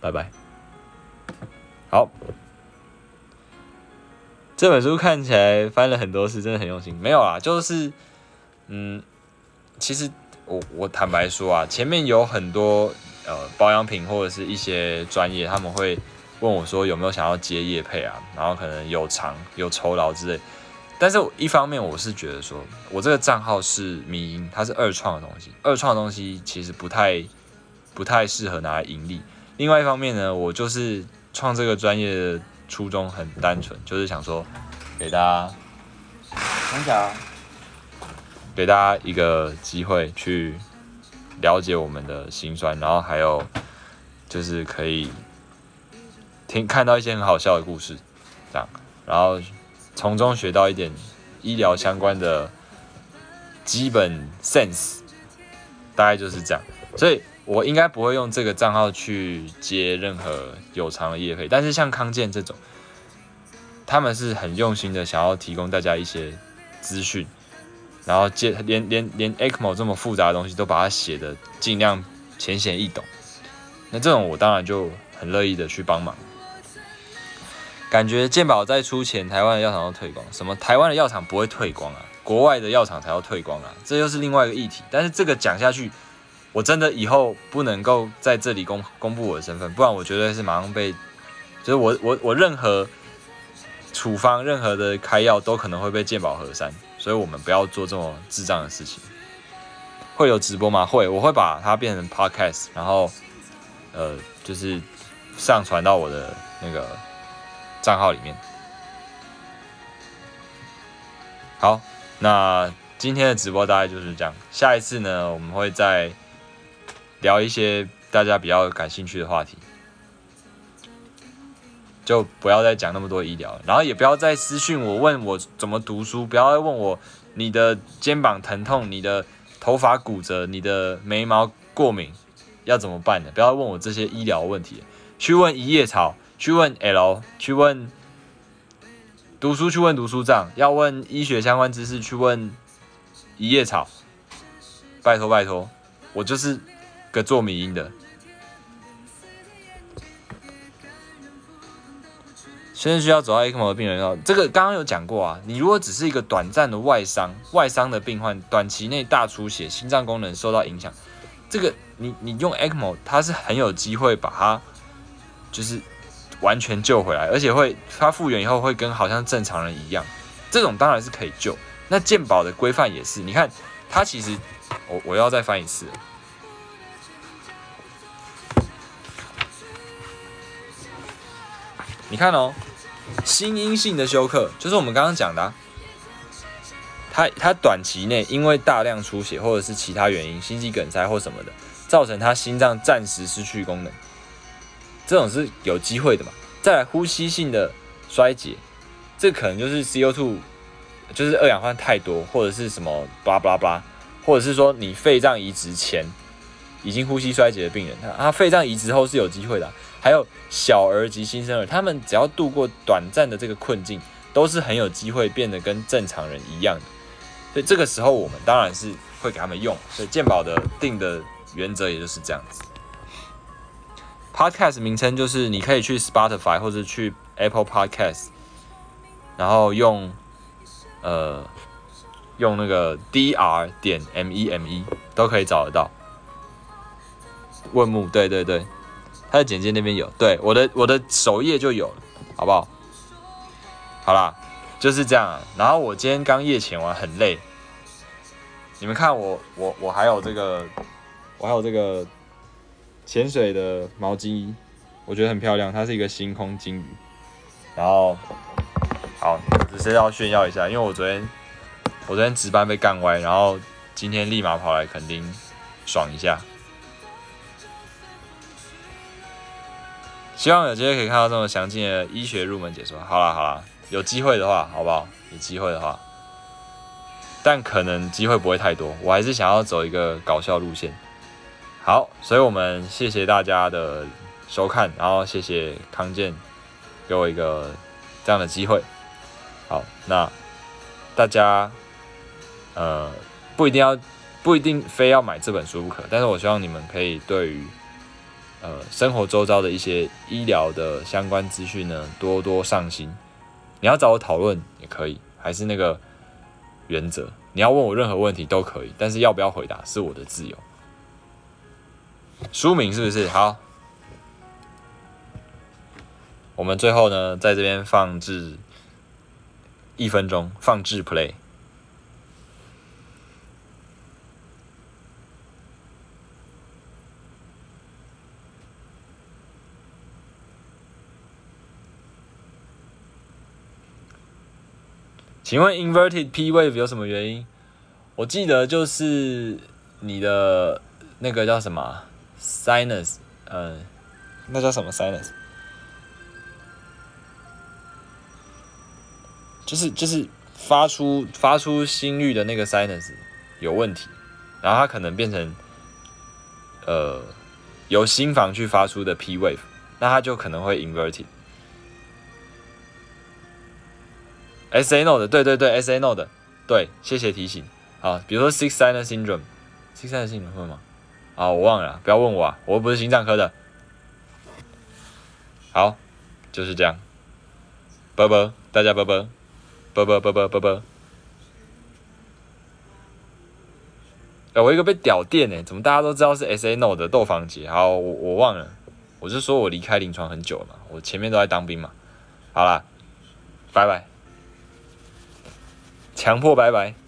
拜拜。好，这本书看起来翻了很多次，真的很用心。没有啊，就是，嗯，其实。我我坦白说啊，前面有很多呃保养品或者是一些专业，他们会问我说有没有想要接业配啊，然后可能有偿有酬劳之类。但是一方面我是觉得说，我这个账号是民营，它是二创的东西，二创的东西其实不太不太适合拿来盈利。另外一方面呢，我就是创这个专业的初衷很单纯，就是想说给大家看一下。给大家一个机会去了解我们的心酸，然后还有就是可以听看到一些很好笑的故事，这样，然后从中学到一点医疗相关的基本 sense，大概就是这样。所以我应该不会用这个账号去接任何有偿的业费，但是像康健这种，他们是很用心的想要提供大家一些资讯。然后接连连连 ECMO 这么复杂的东西都把它写的尽量浅显易懂，那这种我当然就很乐意的去帮忙。感觉健保在出钱，台湾的药厂都退光。什么台湾的药厂不会退光啊？国外的药厂才要退光啊！这又是另外一个议题。但是这个讲下去，我真的以后不能够在这里公公布我的身份，不然我绝对是马上被，就是我我我任何处方、任何的开药都可能会被健保核删。所以我们不要做这么智障的事情。会有直播吗？会，我会把它变成 podcast，然后呃，就是上传到我的那个账号里面。好，那今天的直播大概就是这样。下一次呢，我们会再聊一些大家比较感兴趣的话题，就不要再讲那么多医疗，然后也不要再私讯我问我怎么读书，不要再问我你的肩膀疼痛，你的。头发骨折，你的眉毛过敏，要怎么办的？不要问我这些医疗问题，去问一叶草，去问 L，去问读书，去问读书账，要问医学相关知识，去问一叶草。拜托拜托，我就是个做米音的。现在需要走到 ECMO 的病人哦，这个刚刚有讲过啊。你如果只是一个短暂的外伤，外伤的病患，短期内大出血，心脏功能受到影响，这个你你用 ECMO，它是很有机会把它就是完全救回来，而且会它复原以后会跟好像正常人一样，这种当然是可以救。那健保的规范也是，你看它其实我我要再翻一次，你看哦。心因性的休克就是我们刚刚讲的，啊他他短期内因为大量出血或者是其他原因，心肌梗塞或什么的，造成他心脏暂时失去功能，这种是有机会的嘛？再来呼吸性的衰竭，这可能就是 CO2，就是二氧化碳太多，或者是什么巴拉巴拉巴拉，或者是说你肺脏移植前已经呼吸衰竭的病人，他他肺脏移植后是有机会的。还有小儿及新生儿，他们只要度过短暂的这个困境，都是很有机会变得跟正常人一样的。所以这个时候，我们当然是会给他们用。所以健保的定的原则也就是这样子。Podcast 名称就是你可以去 Spotify 或者去 Apple Podcast，然后用呃用那个 dr 点 m e m e 都可以找得到。问木，对对对。在简介那边有，对我的我的首页就有了，好不好？好啦，就是这样。然后我今天刚夜潜完，很累。你们看我我我还有这个，我还有这个潜水的毛巾，我觉得很漂亮，它是一个星空金鱼。然后，好，只是要炫耀一下，因为我昨天我昨天值班被干歪，然后今天立马跑来肯定爽一下。希望有机会可以看到这么详尽的医学入门解说。好啦好啦，有机会的话，好不好？有机会的话，但可能机会不会太多。我还是想要走一个搞笑路线。好，所以我们谢谢大家的收看，然后谢谢康健给我一个这样的机会。好，那大家呃不一定要不一定非要买这本书不可，但是我希望你们可以对于。呃，生活周遭的一些医疗的相关资讯呢，多多上心。你要找我讨论也可以，还是那个原则，你要问我任何问题都可以，但是要不要回答是我的自由。书名是不是好？我们最后呢，在这边放置一分钟，放置 play。请问 inverted P wave 有什么原因？我记得就是你的那个叫什么 sinus，嗯，那叫什么 sinus？就是就是发出发出心率的那个 sinus 有问题，然后它可能变成呃由心房去发出的 P wave，那它就可能会 inverted。S A no 的，对对对，S A no 的，对，谢谢提醒。好，比如说 Six Sinus Syndrome，Six Sinus Syndrome 会吗？啊，我忘了，不要问我啊，我又不是心脏科的。好，就是这样。啵啵，大家啵啵，啵啵啵啵啵啵。哎，我一个被屌电哎，怎么大家都知道是 S A No 的窦房姐？好，我我忘了，我就说我离开临床很久了嘛，我前面都在当兵嘛。好啦，拜拜，强迫拜拜。